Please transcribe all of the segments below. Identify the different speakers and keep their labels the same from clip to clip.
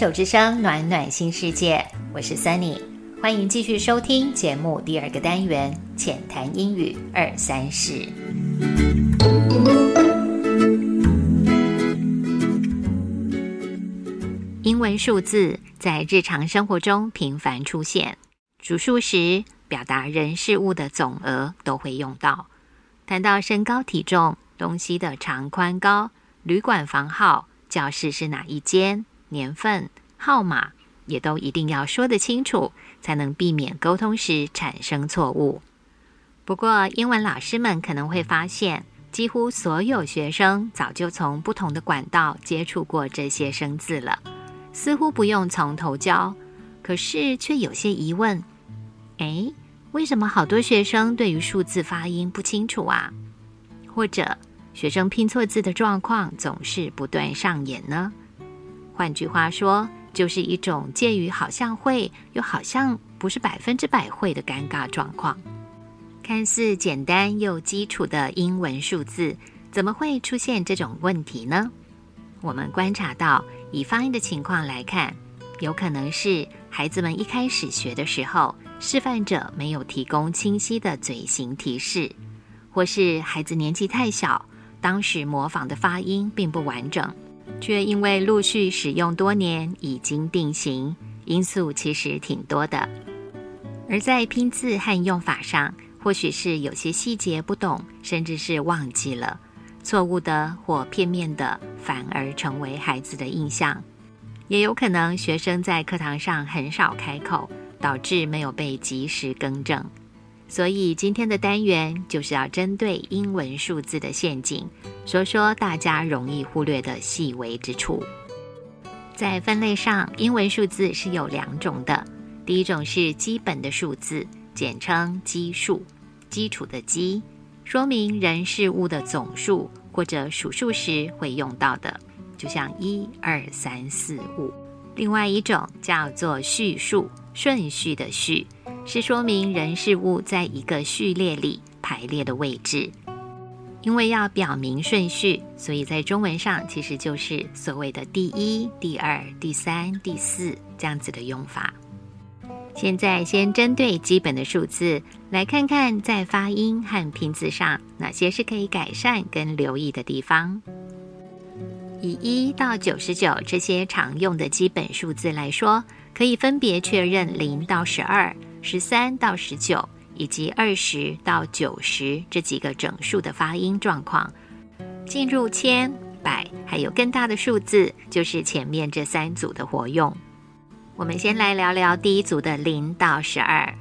Speaker 1: 手之声，暖暖新世界，我是 Sunny，欢迎继续收听节目第二个单元浅谈英语二三事。英文数字在日常生活中频繁出现，数数时表达人事物的总额都会用到。谈到身高体重、东西的长宽高、旅馆房号、教室是哪一间、年份、号码，也都一定要说得清楚，才能避免沟通时产生错误。不过，英文老师们可能会发现，几乎所有学生早就从不同的管道接触过这些生字了。似乎不用从头教，可是却有些疑问。哎，为什么好多学生对于数字发音不清楚啊？或者学生拼错字的状况总是不断上演呢？换句话说，就是一种介于好像会又好像不是百分之百会的尴尬状况。看似简单又基础的英文数字，怎么会出现这种问题呢？我们观察到。以发音的情况来看，有可能是孩子们一开始学的时候，示范者没有提供清晰的嘴型提示，或是孩子年纪太小，当时模仿的发音并不完整，却因为陆续使用多年已经定型。因素其实挺多的，而在拼字和用法上，或许是有些细节不懂，甚至是忘记了。错误的或片面的，反而成为孩子的印象。也有可能学生在课堂上很少开口，导致没有被及时更正。所以今天的单元就是要针对英文数字的陷阱，说说大家容易忽略的细微之处。在分类上，英文数字是有两种的。第一种是基本的数字，简称基数，基础的基。说明人事物的总数或者数数时会用到的，就像一二三四五。另外一种叫做序数，顺序的序，是说明人事物在一个序列里排列的位置。因为要表明顺序，所以在中文上其实就是所谓的第一、第二、第三、第四这样子的用法。现在先针对基本的数字来看看，在发音和拼字上哪些是可以改善跟留意的地方。以一到九十九这些常用的基本数字来说，可以分别确认零到十二、十三到十九以及二十到九十这几个整数的发音状况。进入千、百还有更大的数字，就是前面这三组的活用。我们先来聊聊第一组的零到十二。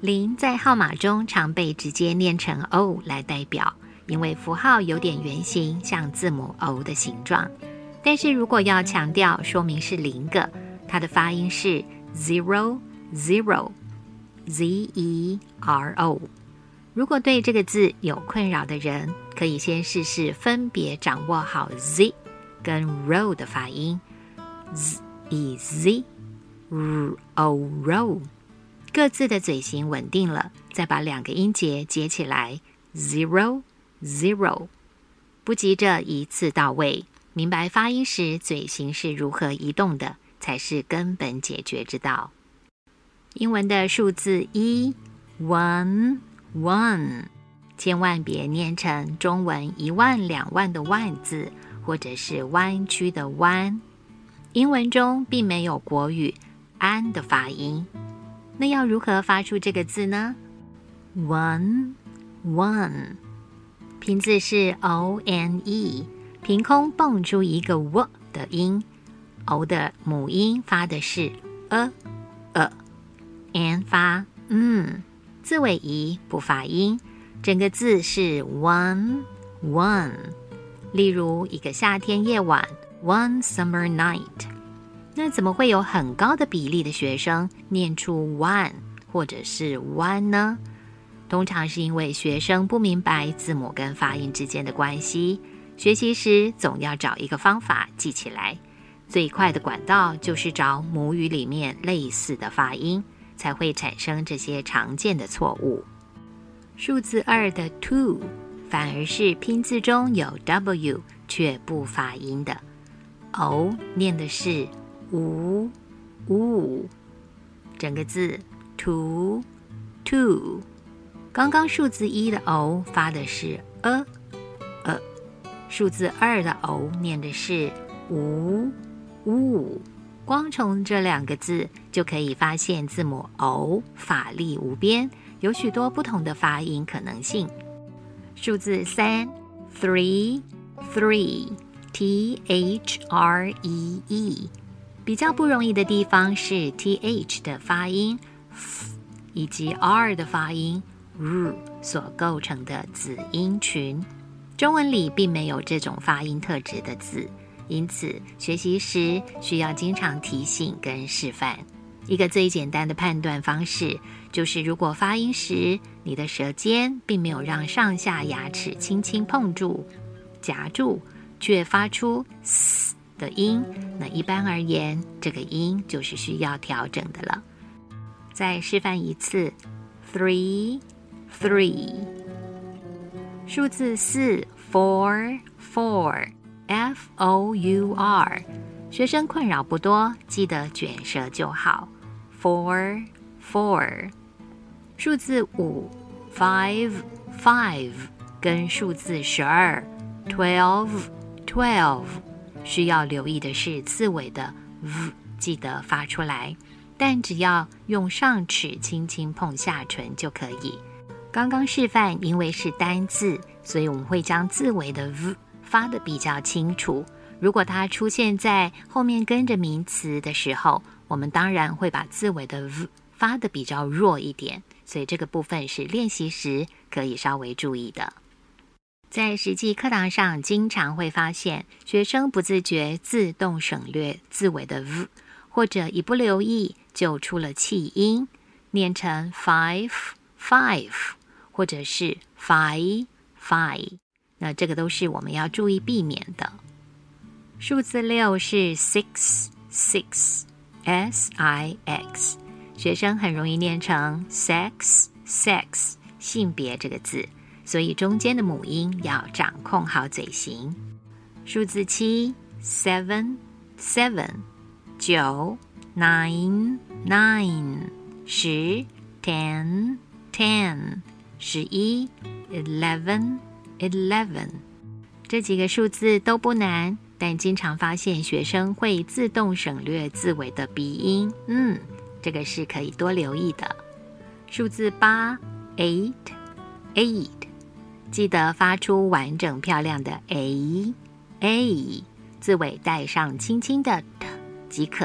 Speaker 1: 零在号码中常被直接念成 O 来代表，因为符号有点圆形，像字母 O 的形状。但是如果要强调说明是零个，它的发音是 zero zero，z e r o。如果对这个字有困扰的人，可以先试试分别掌握好 z 跟 ro 的发音。z e z r o ro，各自的嘴型稳定了，再把两个音节接起来，zero zero，不急着一次到位，明白发音时嘴型是如何移动的，才是根本解决之道。英文的数字一，one one，千万别念成中文一万两万的万字，或者是弯曲的弯。英文中并没有国语“安”的发音，那要如何发出这个字呢？One, one，拼字是 O N E，凭空蹦出一个 W 的音，O 的母音发的是 a a n 发嗯，字尾移不发音，整个字是 one one。例如一个夏天夜晚。One summer night，那怎么会有很高的比例的学生念出 one 或者是 one 呢？通常是因为学生不明白字母跟发音之间的关系，学习时总要找一个方法记起来。最快的管道就是找母语里面类似的发音，才会产生这些常见的错误。数字二的 two 反而是拼字中有 w 却不发音的。O 念的是五五，整个字 two two。刚刚数字一的 o 发的是 a a，数字二的 o 念的是五五。光从这两个字就可以发现字母 o 法力无边，有许多不同的发音可能性。数字三 three three t h r e e，比较不容易的地方是 t h 的发音 f 以及 r 的发音 r 所构成的子音群。中文里并没有这种发音特质的字，因此学习时需要经常提醒跟示范。一个最简单的判断方式，就是如果发音时你的舌尖并没有让上下牙齿轻轻碰住、夹住，却发出嘶的音，那一般而言，这个音就是需要调整的了。再示范一次：three three，数字四 four F O U R，学生困扰不多，记得卷舌就好。Four, four，数字五，five, five，跟数字十二，twelve, twelve，需要留意的是字尾的 v，记得发出来，但只要用上齿轻轻碰下唇就可以。刚刚示范，因为是单字，所以我们会将字尾的 v 发的比较清楚。如果它出现在后面跟着名词的时候，我们当然会把字尾的 v 发的比较弱一点，所以这个部分是练习时可以稍微注意的。在实际课堂上，经常会发现学生不自觉自动省略字尾的 v，或者一不留意就出了气音，念成 five five，或者是 five five，那这个都是我们要注意避免的。数字六是 six six。S I X，学生很容易念成 sex sex 性别这个字，所以中间的母音要掌控好嘴型。数字七 seven seven，九 nine nine，十 ten ten，十一 eleven eleven，这几个数字都不难。但经常发现学生会自动省略字尾的鼻音，嗯，这个是可以多留意的。数字八，eight eight，记得发出完整漂亮的 a a，字尾带上轻轻的 t 即可，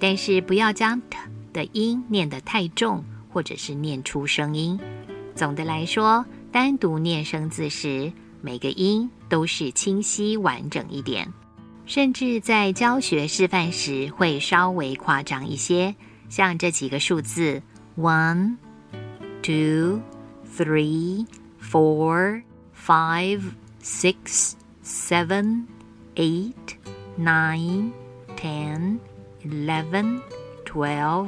Speaker 1: 但是不要将 t 的音念得太重，或者是念出声音。总的来说，单独念生字时，每个音都是清晰完整一点。甚至在教学示范时会稍微夸张一些，像这几个数字：one、two、three、four、five、six、seven、eight、nine、ten、eleven、twelve。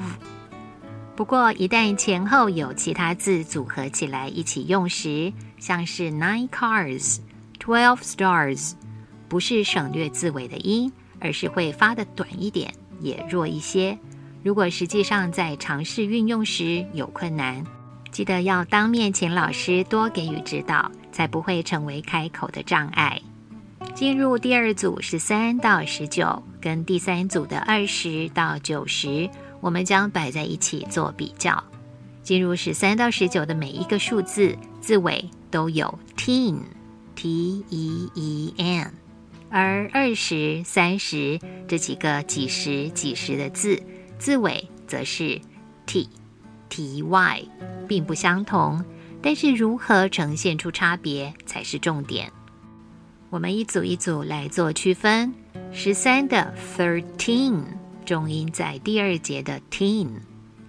Speaker 1: 不过，一旦前后有其他字组合起来一起用时，像是 nine cars、twelve stars。不是省略字尾的音，而是会发的短一点，也弱一些。如果实际上在尝试运用时有困难，记得要当面请老师多给予指导，才不会成为开口的障碍。进入第二组十三到十九，跟第三组的二十到九十，我们将摆在一起做比较。进入十三到十九的每一个数字字尾都有 teen，t e e n。而二十三十这几个几十几十的字字尾则是 t t y，并不相同。但是如何呈现出差别才是重点。我们一组一组来做区分。十三的 thirteen 重音在第二节的 teen，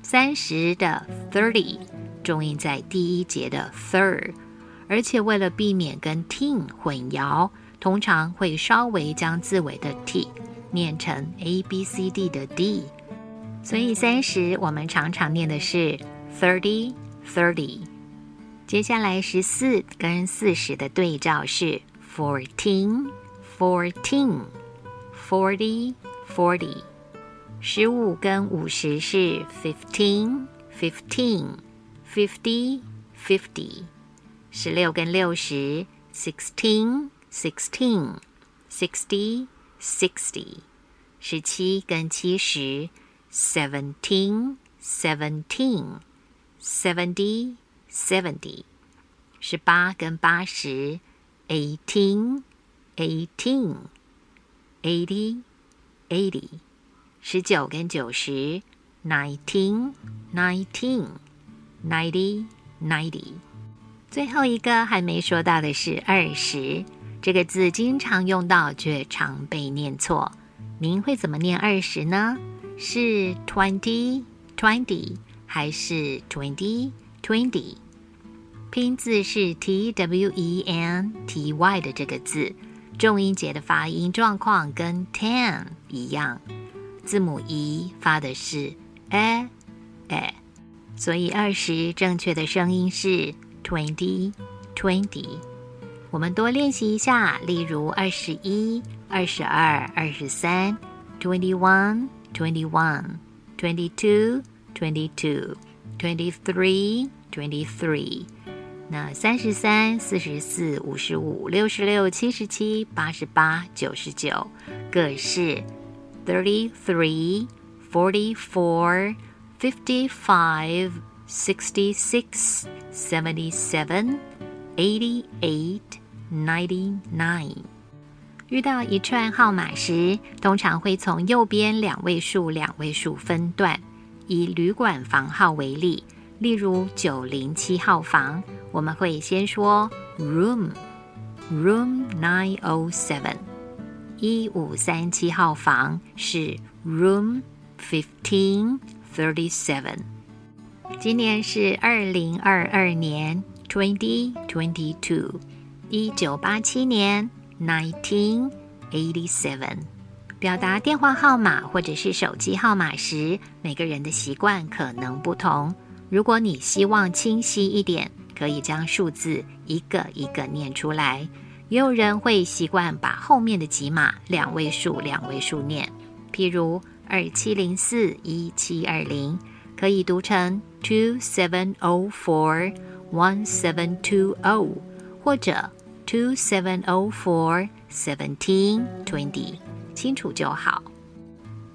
Speaker 1: 三十的 thirty 重音在第一节的 third，而且为了避免跟 teen 混淆。通常会稍微将字尾的 t 念成 a b c d 的 d，所以三十我们常常念的是 thirty thirty。接下来十四跟四十的对照是 fourteen fourteen forty forty。十五跟五十是 fifteen fifteen fifty fifty。十六跟六十 sixteen sixteen sixty sixty。十七跟七十 seventeen seventeen seventy seventy。十八跟八十，eighteen, eighteen, eighty, eighty。十九跟九十，nineteen, nineteen, ninety, ninety。最后一个还没说到的是二十，这个字经常用到，却常被念错。您会怎么念二十呢？是 twenty, twenty，还是 twenty, twenty？拼字是 t w e n t y 的这个字，重音节的发音状况跟 ten 一样，字母 e 发的是 a a，所以二十正确的声音是 twenty twenty。我们多练习一下，例如二十一、二十二、二十三，twenty one twenty one twenty two twenty two twenty three twenty three。那三十三、四十四、五十五、六十六、七十七、八十八、九十九，各是 thirty three、forty four、fifty five、sixty six、seventy seven、eighty eight、ninety nine。遇到一串号码时，通常会从右边两位数、两位数分段。以旅馆房号为例。例如九零七号房，我们会先说 room room nine o seven。 一五三七号房是 room fifteen thirty seven。今年是二零二二年 twenty twenty two。一九八七年 nineteen eighty seven。表达电话号码或者是手机号码时，每个人的习惯可能不同。如果你希望清晰一点，可以将数字一个一个念出来。也有人会习惯把后面的几码两位数两位数念，譬如二七零四一七二零，可以读成 two seven o four one seven two o，或者 two seven o four seventeen twenty，清楚就好。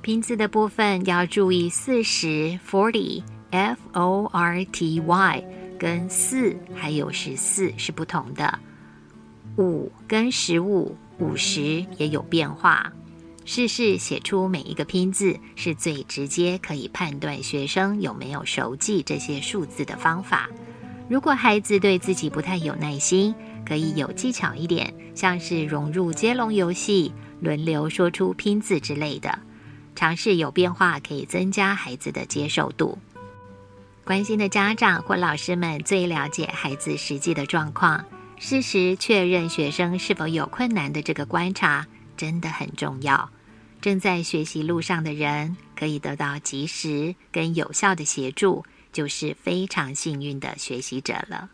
Speaker 1: 拼字的部分要注意四十 forty。F O R T Y 跟四还有十四是不同的，五跟十五、五十也有变化。试试写出每一个拼字，是最直接可以判断学生有没有熟记这些数字的方法。如果孩子对自己不太有耐心，可以有技巧一点，像是融入接龙游戏，轮流说出拼字之类的。尝试有变化，可以增加孩子的接受度。关心的家长或老师们最了解孩子实际的状况，适时确认学生是否有困难的这个观察真的很重要。正在学习路上的人可以得到及时跟有效的协助，就是非常幸运的学习者了。